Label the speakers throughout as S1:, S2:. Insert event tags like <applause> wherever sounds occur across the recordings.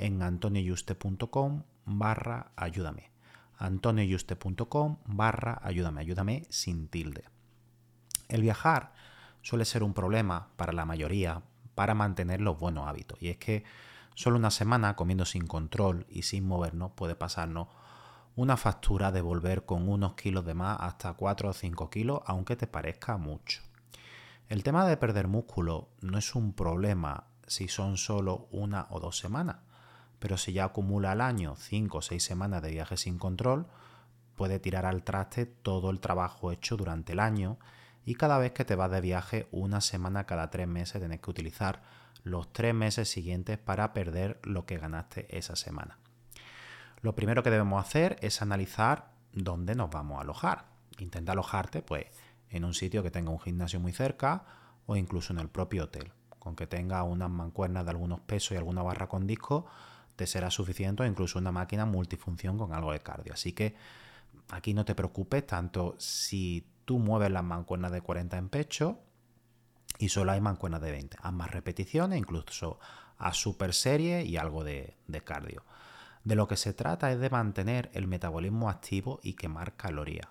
S1: en antonioyuste.com barra ayúdame. antonioyuste.com barra ayúdame, ayúdame sin tilde. El viajar suele ser un problema para la mayoría para mantener los buenos hábitos. Y es que solo una semana comiendo sin control y sin movernos puede pasarnos una factura de volver con unos kilos de más hasta 4 o 5 kilos, aunque te parezca mucho. El tema de perder músculo no es un problema si son solo una o dos semanas pero si ya acumula al año 5 o 6 semanas de viaje sin control, puede tirar al traste todo el trabajo hecho durante el año y cada vez que te vas de viaje una semana cada tres meses tenés que utilizar los tres meses siguientes para perder lo que ganaste esa semana. Lo primero que debemos hacer es analizar dónde nos vamos a alojar. Intenta alojarte pues en un sitio que tenga un gimnasio muy cerca o incluso en el propio hotel. Con que tenga unas mancuernas de algunos pesos y alguna barra con disco, será suficiente o incluso una máquina multifunción con algo de cardio. Así que aquí no te preocupes tanto si tú mueves las mancuernas de 40 en pecho y solo hay mancuernas de 20. Haz más repeticiones, incluso a super serie y algo de, de cardio. De lo que se trata es de mantener el metabolismo activo y quemar calorías.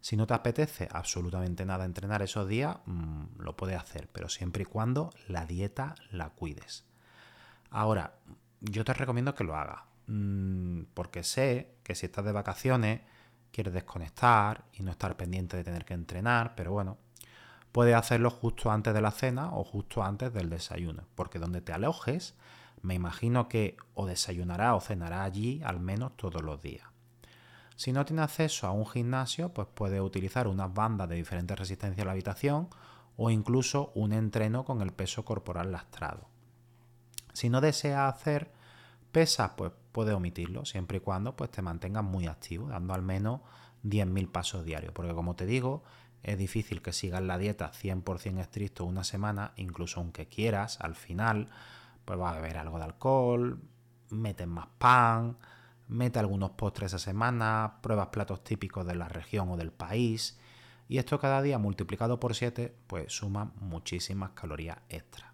S1: Si no te apetece absolutamente nada entrenar esos días, mm, lo puedes hacer, pero siempre y cuando la dieta la cuides. Ahora, yo te recomiendo que lo hagas. Mm, porque sé que si estás de vacaciones, quieres desconectar y no estar pendiente de tener que entrenar, pero bueno, puedes hacerlo justo antes de la cena o justo antes del desayuno. Porque donde te alojes, me imagino que o desayunará o cenará allí al menos todos los días. Si no tienes acceso a un gimnasio, pues puedes utilizar unas bandas de diferente resistencia a la habitación o incluso un entreno con el peso corporal lastrado. Si no deseas hacer pesas, pues puedes omitirlo, siempre y cuando pues, te mantengas muy activo, dando al menos 10.000 pasos diarios. Porque como te digo, es difícil que sigas la dieta 100% estricto una semana, incluso aunque quieras, al final, pues va a beber algo de alcohol, metes más pan, mete algunos postres esa semana, pruebas platos típicos de la región o del país, y esto cada día multiplicado por 7, pues suma muchísimas calorías extra.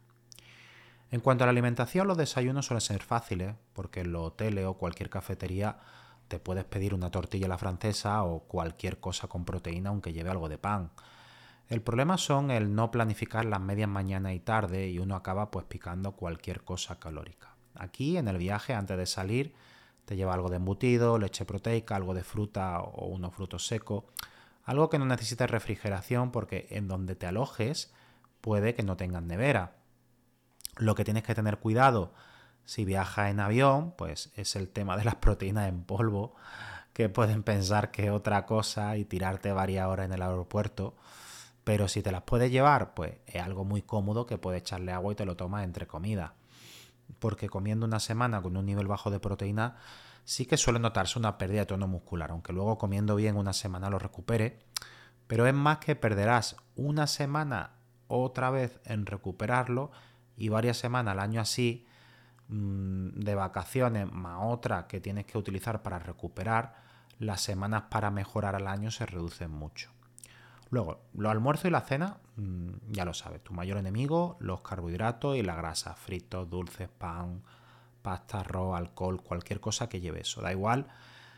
S1: En cuanto a la alimentación, los desayunos suelen ser fáciles, porque en los hoteles o cualquier cafetería te puedes pedir una tortilla a la francesa o cualquier cosa con proteína aunque lleve algo de pan. El problema son el no planificar las medias mañana y tarde y uno acaba pues picando cualquier cosa calórica. Aquí en el viaje antes de salir te lleva algo de embutido, leche proteica, algo de fruta o unos frutos secos, algo que no necesite refrigeración porque en donde te alojes puede que no tengan nevera. Lo que tienes que tener cuidado si viajas en avión, pues es el tema de las proteínas en polvo, que pueden pensar que es otra cosa y tirarte varias horas en el aeropuerto. Pero si te las puedes llevar, pues es algo muy cómodo que puedes echarle agua y te lo tomas entre comida. Porque comiendo una semana con un nivel bajo de proteína, sí que suele notarse una pérdida de tono muscular, aunque luego comiendo bien una semana lo recupere. Pero es más que perderás una semana otra vez en recuperarlo y varias semanas al año así, mm, de vacaciones más otra que tienes que utilizar para recuperar, las semanas para mejorar al año se reducen mucho. Luego, los almuerzos y la cena, mm, ya lo sabes, tu mayor enemigo, los carbohidratos y la grasa, fritos, dulces, pan, pasta, arroz, alcohol, cualquier cosa que lleve eso. Da igual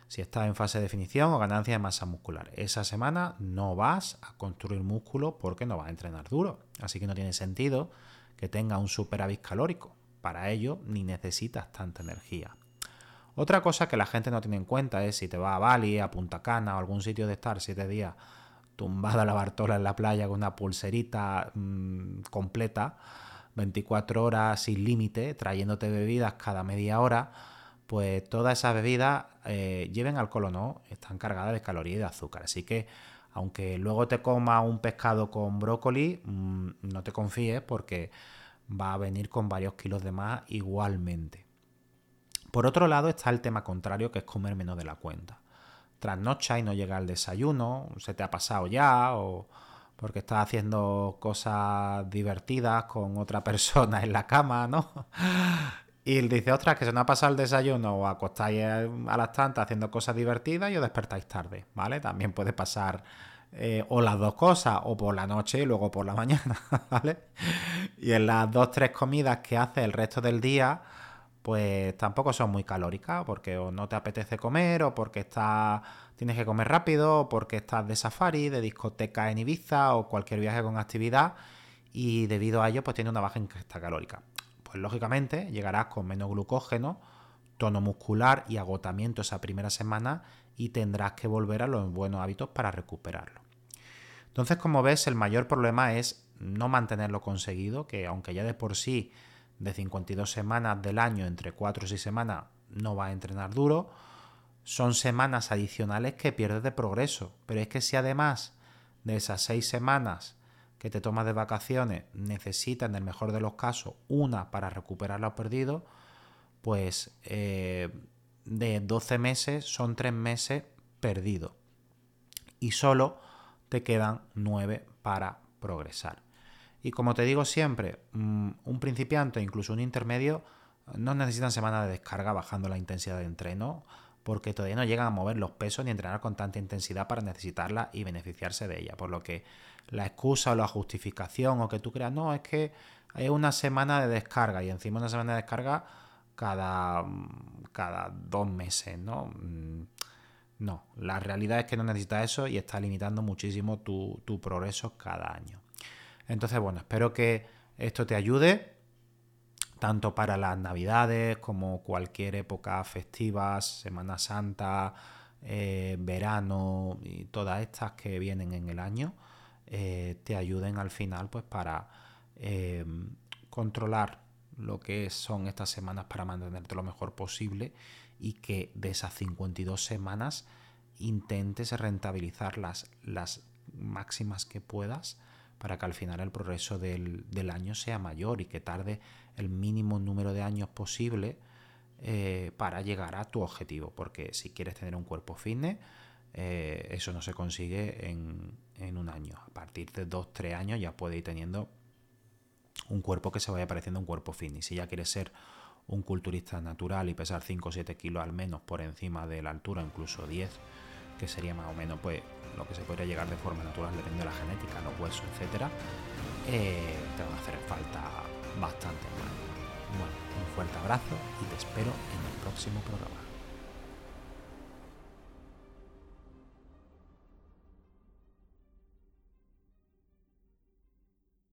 S1: si estás en fase de definición o ganancia de masa muscular. Esa semana no vas a construir músculo porque no vas a entrenar duro. Así que no tiene sentido que tenga un superávit calórico. Para ello ni necesitas tanta energía. Otra cosa que la gente no tiene en cuenta es si te vas a Bali, a Punta Cana o algún sitio de estar siete días tumbada la Bartola en la playa con una pulserita mm, completa, 24 horas sin límite, trayéndote bebidas cada media hora pues todas esas bebidas, eh, lleven alcohol o no, están cargadas de calorías y de azúcar. Así que, aunque luego te comas un pescado con brócoli, mm, no te confíes porque va a venir con varios kilos de más igualmente. Por otro lado está el tema contrario, que es comer menos de la cuenta. Trasnocha y no llega al desayuno, se te ha pasado ya, o porque estás haciendo cosas divertidas con otra <laughs> persona en la cama, ¿no? Y él dice, ostras, que se nos ha pasado el desayuno o acostáis a las tantas haciendo cosas divertidas y os despertáis tarde, ¿vale? También puede pasar eh, o las dos cosas, o por la noche y luego por la <laughs> mañana, ¿vale? Y en las dos, tres comidas que hace el resto del día, pues tampoco son muy calóricas, porque o no te apetece comer, o porque estás, tienes que comer rápido, o porque estás de safari, de discoteca en Ibiza, o cualquier viaje con actividad, y debido a ello, pues tiene una baja ingesta calórica lógicamente llegarás con menos glucógeno, tono muscular y agotamiento esa primera semana y tendrás que volver a los buenos hábitos para recuperarlo. Entonces, como ves, el mayor problema es no mantenerlo conseguido, que aunque ya de por sí de 52 semanas del año, entre 4 y 6 semanas, no va a entrenar duro, son semanas adicionales que pierdes de progreso. Pero es que si además de esas 6 semanas que te tomas de vacaciones necesitas, en el mejor de los casos, una para recuperar lo perdido, pues eh, de 12 meses son 3 meses perdidos. Y solo te quedan 9 para progresar. Y como te digo siempre, mm, un principiante, incluso un intermedio, no necesitan semana de descarga bajando la intensidad de entreno porque todavía no llegan a mover los pesos ni entrenar con tanta intensidad para necesitarla y beneficiarse de ella. Por lo que la excusa o la justificación o que tú creas, no, es que hay una semana de descarga y encima una semana de descarga cada, cada dos meses, ¿no? Mm, no, la realidad es que no necesitas eso y está limitando muchísimo tu, tu progreso cada año. Entonces, bueno, espero que esto te ayude tanto para las navidades como cualquier época festiva, Semana Santa, eh, verano y todas estas que vienen en el año, eh, te ayuden al final pues para em, controlar lo que son estas semanas para mantenerte lo mejor posible y que de esas 52 semanas intentes rentabilizar las, las máximas que puedas para que al final el progreso del, año sea mayor y que tarde el mínimo número de años posible eh, para llegar a tu objetivo. Porque si quieres tener un cuerpo fitness, eh, eso no se consigue en, en, un año. A partir de 2-3 años ya puedes ir teniendo un cuerpo que se vaya pareciendo a un cuerpo fitness. Si ya quieres ser un culturista natural y pesar 5 o 7 kilos al menos por encima de la altura, incluso 10, que sería más o menos pues lo que se podría llegar de forma natural dependiendo de la genética, los huesos, etcétera, eh, te van a hacer falta bastante más. Bueno, un fuerte abrazo y te espero en el próximo programa.